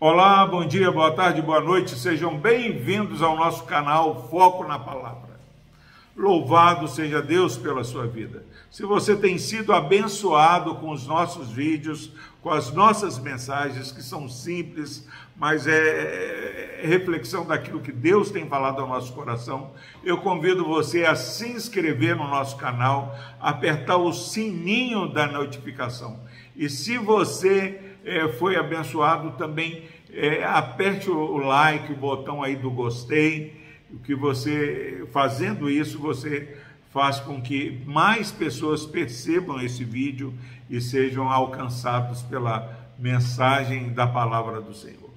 Olá, bom dia, boa tarde, boa noite, sejam bem-vindos ao nosso canal Foco na Palavra. Louvado seja Deus pela sua vida. Se você tem sido abençoado com os nossos vídeos, com as nossas mensagens, que são simples, mas é, é reflexão daquilo que Deus tem falado ao nosso coração, eu convido você a se inscrever no nosso canal, apertar o sininho da notificação. E se você é, foi abençoado, também é, aperte o like, o botão aí do gostei, que você, fazendo isso, você faz com que mais pessoas percebam esse vídeo e sejam alcançados pela mensagem da palavra do Senhor.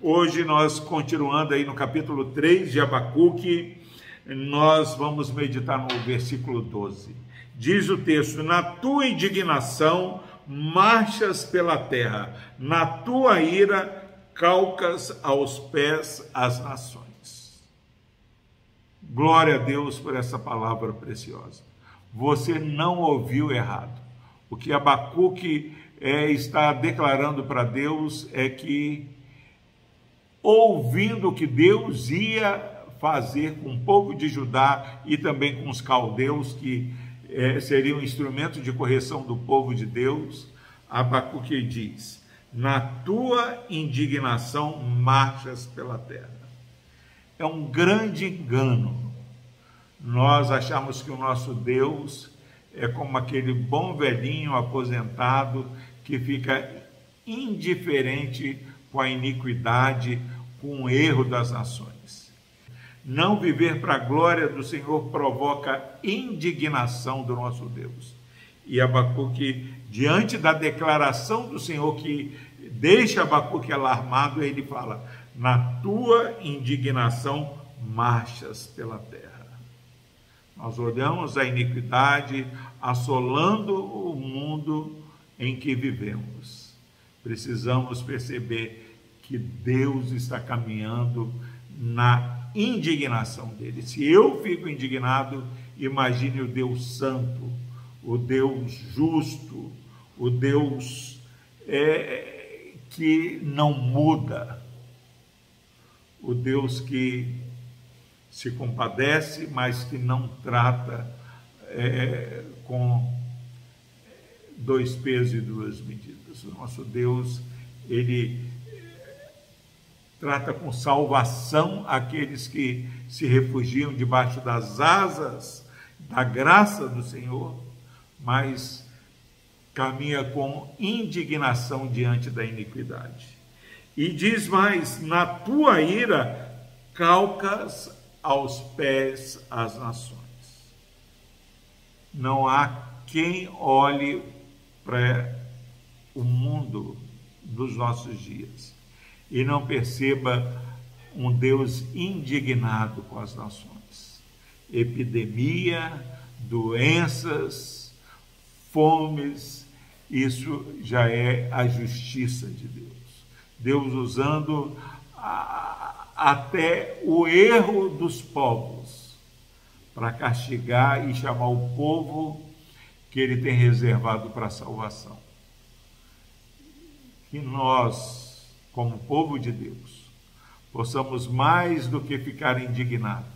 Hoje nós continuando aí no capítulo 3 de Abacuque, nós vamos meditar no versículo 12. Diz o texto: Na tua indignação marchas pela terra, na tua ira calcas aos pés as nações. Glória a Deus por essa palavra preciosa. Você não ouviu errado. O que Abacuque é, está declarando para Deus é que, ouvindo o que Deus ia fazer com o povo de Judá e também com os caldeus, que é, seria um instrumento de correção do povo de Deus, Abacuque diz: Na tua indignação marchas pela terra. É um grande engano. Nós achamos que o nosso Deus é como aquele bom velhinho aposentado que fica indiferente com a iniquidade, com o erro das nações. Não viver para a glória do Senhor provoca indignação do nosso Deus. E Abacuque, diante da declaração do Senhor que deixa Abacuque alarmado, ele fala: Na tua indignação marchas pela terra. Nós olhamos a iniquidade assolando o mundo em que vivemos. Precisamos perceber que Deus está caminhando na indignação dele. Se eu fico indignado, imagine o Deus Santo, o Deus justo, o Deus é, que não muda, o Deus que se compadece, mas que não trata é, com dois pesos e duas medidas. O nosso Deus, ele trata com salvação aqueles que se refugiam debaixo das asas da graça do Senhor, mas caminha com indignação diante da iniquidade. E diz mais: na tua ira calcas aos pés as nações. Não há quem olhe para o mundo dos nossos dias e não perceba um Deus indignado com as nações. Epidemia, doenças, fomes, isso já é a justiça de Deus. Deus usando a, até o erro dos povos para castigar e chamar o povo que ele tem reservado para a salvação. Que nós como povo de Deus, possamos mais do que ficar indignados,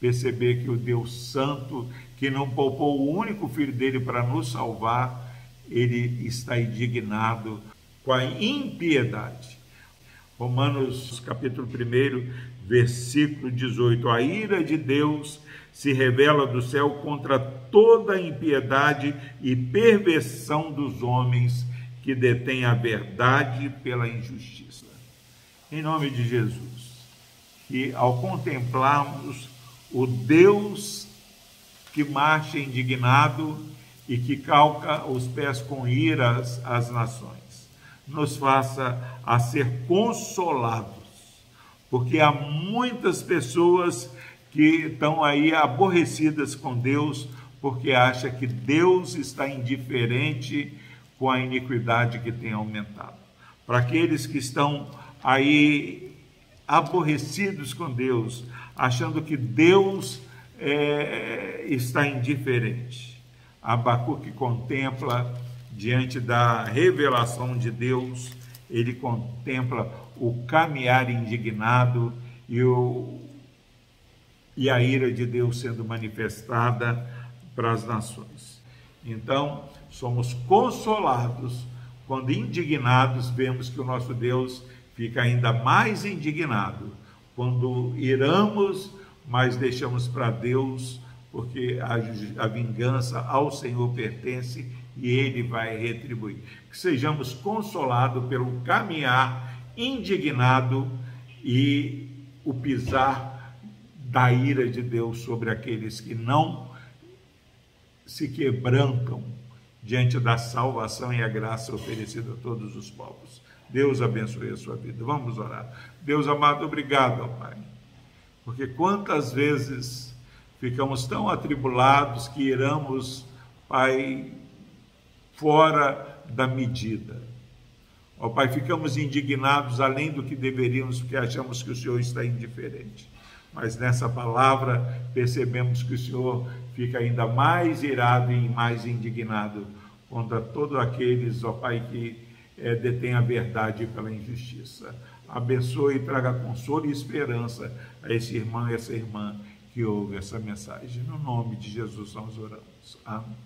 perceber que o Deus Santo, que não poupou o único filho dele para nos salvar, ele está indignado com a impiedade. Romanos capítulo 1, versículo 18: A ira de Deus se revela do céu contra toda a impiedade e perversão dos homens que detém a verdade pela injustiça. Em nome de Jesus, que ao contemplarmos o Deus que marcha indignado e que calca os pés com ira as nações, nos faça a ser consolados, porque há muitas pessoas que estão aí aborrecidas com Deus, porque acha que Deus está indiferente com a iniquidade que tem aumentado. Para aqueles que estão aí aborrecidos com Deus, achando que Deus é, está indiferente. Abacuque contempla, diante da revelação de Deus, ele contempla o caminhar indignado e, o, e a ira de Deus sendo manifestada para as nações. Então, somos consolados quando indignados vemos que o nosso Deus fica ainda mais indignado. Quando iramos, mas deixamos para Deus, porque a, a vingança ao Senhor pertence e Ele vai retribuir. Que sejamos consolados pelo caminhar indignado e o pisar da ira de Deus sobre aqueles que não se quebrantam diante da salvação e a graça oferecida a todos os povos. Deus abençoe a sua vida. Vamos orar. Deus amado, obrigado, Pai. Porque quantas vezes ficamos tão atribulados que iramos, Pai, fora da medida. Ó Pai, ficamos indignados além do que deveríamos, porque achamos que o Senhor está indiferente. Mas nessa palavra percebemos que o Senhor fica ainda mais irado e mais indignado contra todos aqueles, ó Pai, que é, a verdade pela injustiça. Abençoe e traga consolo e esperança a esse irmão e essa irmã que ouve essa mensagem. No nome de Jesus nós oramos. Amém.